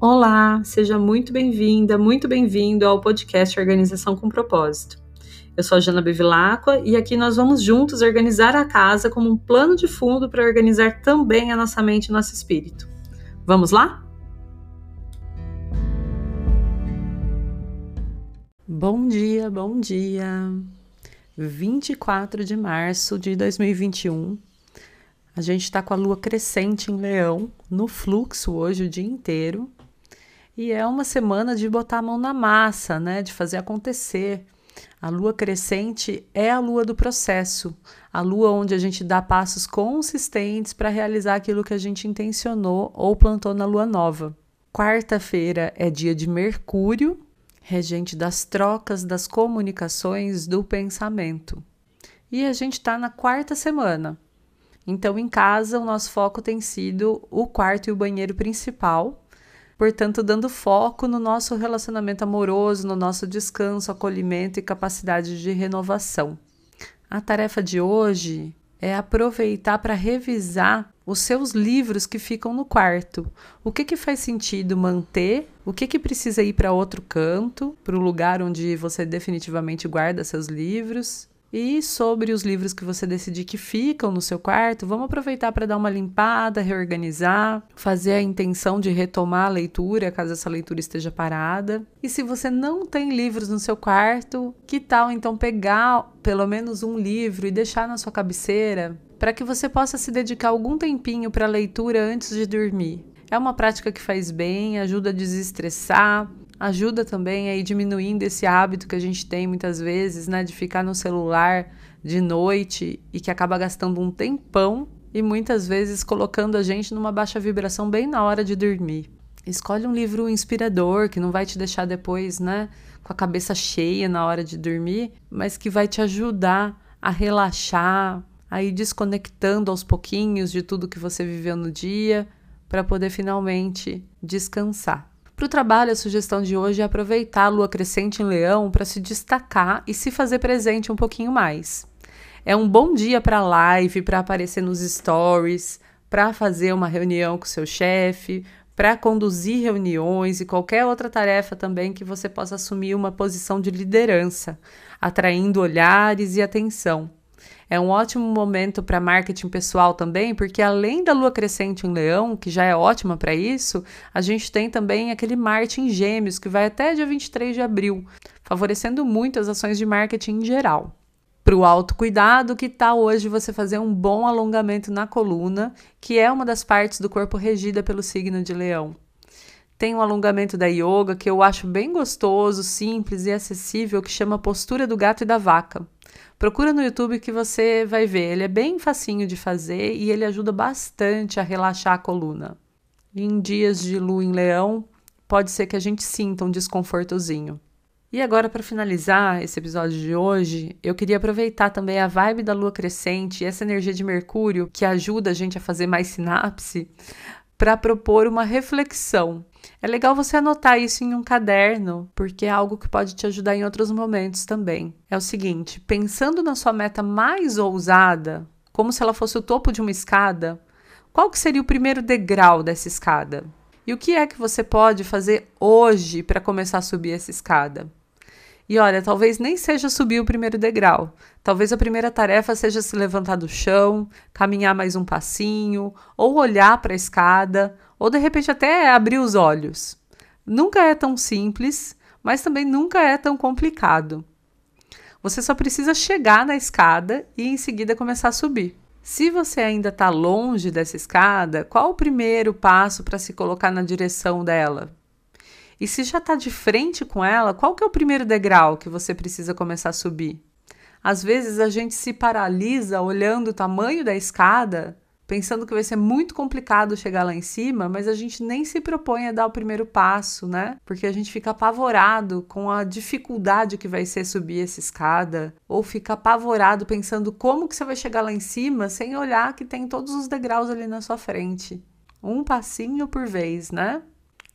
Olá, seja muito bem-vinda, muito bem-vindo ao podcast Organização com Propósito. Eu sou a Jana Bevilacqua e aqui nós vamos juntos organizar a casa como um plano de fundo para organizar também a nossa mente e nosso espírito. Vamos lá? Bom dia, bom dia. 24 de março de 2021. A gente está com a lua crescente em Leão, no fluxo hoje o dia inteiro. E é uma semana de botar a mão na massa, né? De fazer acontecer. A lua crescente é a lua do processo, a lua onde a gente dá passos consistentes para realizar aquilo que a gente intencionou ou plantou na lua nova. Quarta-feira é dia de Mercúrio, regente das trocas, das comunicações, do pensamento. E a gente está na quarta semana. Então, em casa, o nosso foco tem sido o quarto e o banheiro principal portanto, dando foco no nosso relacionamento amoroso, no nosso descanso, acolhimento e capacidade de renovação. A tarefa de hoje é aproveitar para revisar os seus livros que ficam no quarto. O que, que faz sentido manter? O que, que precisa ir para outro canto, para o lugar onde você definitivamente guarda seus livros? E sobre os livros que você decidir que ficam no seu quarto, vamos aproveitar para dar uma limpada, reorganizar, fazer a intenção de retomar a leitura, caso essa leitura esteja parada. E se você não tem livros no seu quarto, que tal então pegar pelo menos um livro e deixar na sua cabeceira para que você possa se dedicar algum tempinho para a leitura antes de dormir? É uma prática que faz bem, ajuda a desestressar, ajuda também a ir diminuindo esse hábito que a gente tem muitas vezes, né, de ficar no celular de noite e que acaba gastando um tempão e muitas vezes colocando a gente numa baixa vibração bem na hora de dormir. Escolhe um livro inspirador que não vai te deixar depois, né, com a cabeça cheia na hora de dormir, mas que vai te ajudar a relaxar, a ir desconectando aos pouquinhos de tudo que você viveu no dia, para poder finalmente descansar. Para o trabalho, a sugestão de hoje é aproveitar a lua crescente em leão para se destacar e se fazer presente um pouquinho mais. É um bom dia para live, para aparecer nos stories, para fazer uma reunião com seu chefe, para conduzir reuniões e qualquer outra tarefa também que você possa assumir uma posição de liderança, atraindo olhares e atenção. É um ótimo momento para marketing pessoal também, porque além da lua crescente em leão, que já é ótima para isso, a gente tem também aquele Marte em Gêmeos, que vai até dia 23 de abril, favorecendo muito as ações de marketing em geral. Para o autocuidado, que tal hoje você fazer um bom alongamento na coluna, que é uma das partes do corpo regida pelo signo de leão? Tem um alongamento da yoga que eu acho bem gostoso, simples e acessível, que chama Postura do Gato e da Vaca. Procura no YouTube que você vai ver. Ele é bem facinho de fazer e ele ajuda bastante a relaxar a coluna. Em dias de lua em leão, pode ser que a gente sinta um desconfortozinho. E agora, para finalizar esse episódio de hoje, eu queria aproveitar também a vibe da lua crescente e essa energia de Mercúrio que ajuda a gente a fazer mais sinapse para propor uma reflexão é legal você anotar isso em um caderno, porque é algo que pode te ajudar em outros momentos também. É o seguinte: pensando na sua meta mais ousada, como se ela fosse o topo de uma escada, qual que seria o primeiro degrau dessa escada? E o que é que você pode fazer hoje para começar a subir essa escada? E olha, talvez nem seja subir o primeiro degrau. Talvez a primeira tarefa seja se levantar do chão, caminhar mais um passinho, ou olhar para a escada, ou de repente até abrir os olhos. Nunca é tão simples, mas também nunca é tão complicado. Você só precisa chegar na escada e em seguida começar a subir. Se você ainda está longe dessa escada, qual o primeiro passo para se colocar na direção dela? E se já está de frente com ela, qual que é o primeiro degrau que você precisa começar a subir? Às vezes a gente se paralisa olhando o tamanho da escada, pensando que vai ser muito complicado chegar lá em cima, mas a gente nem se propõe a dar o primeiro passo, né? Porque a gente fica apavorado com a dificuldade que vai ser subir essa escada, ou fica apavorado pensando como que você vai chegar lá em cima sem olhar que tem todos os degraus ali na sua frente. Um passinho por vez, né?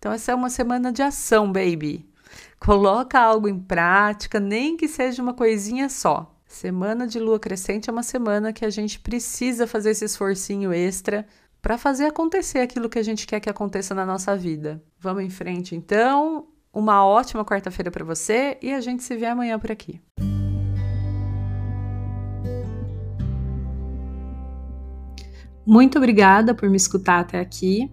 Então essa é uma semana de ação, baby. Coloca algo em prática, nem que seja uma coisinha só. Semana de lua crescente é uma semana que a gente precisa fazer esse esforcinho extra para fazer acontecer aquilo que a gente quer que aconteça na nossa vida. Vamos em frente, então. Uma ótima quarta-feira para você e a gente se vê amanhã por aqui. Muito obrigada por me escutar até aqui.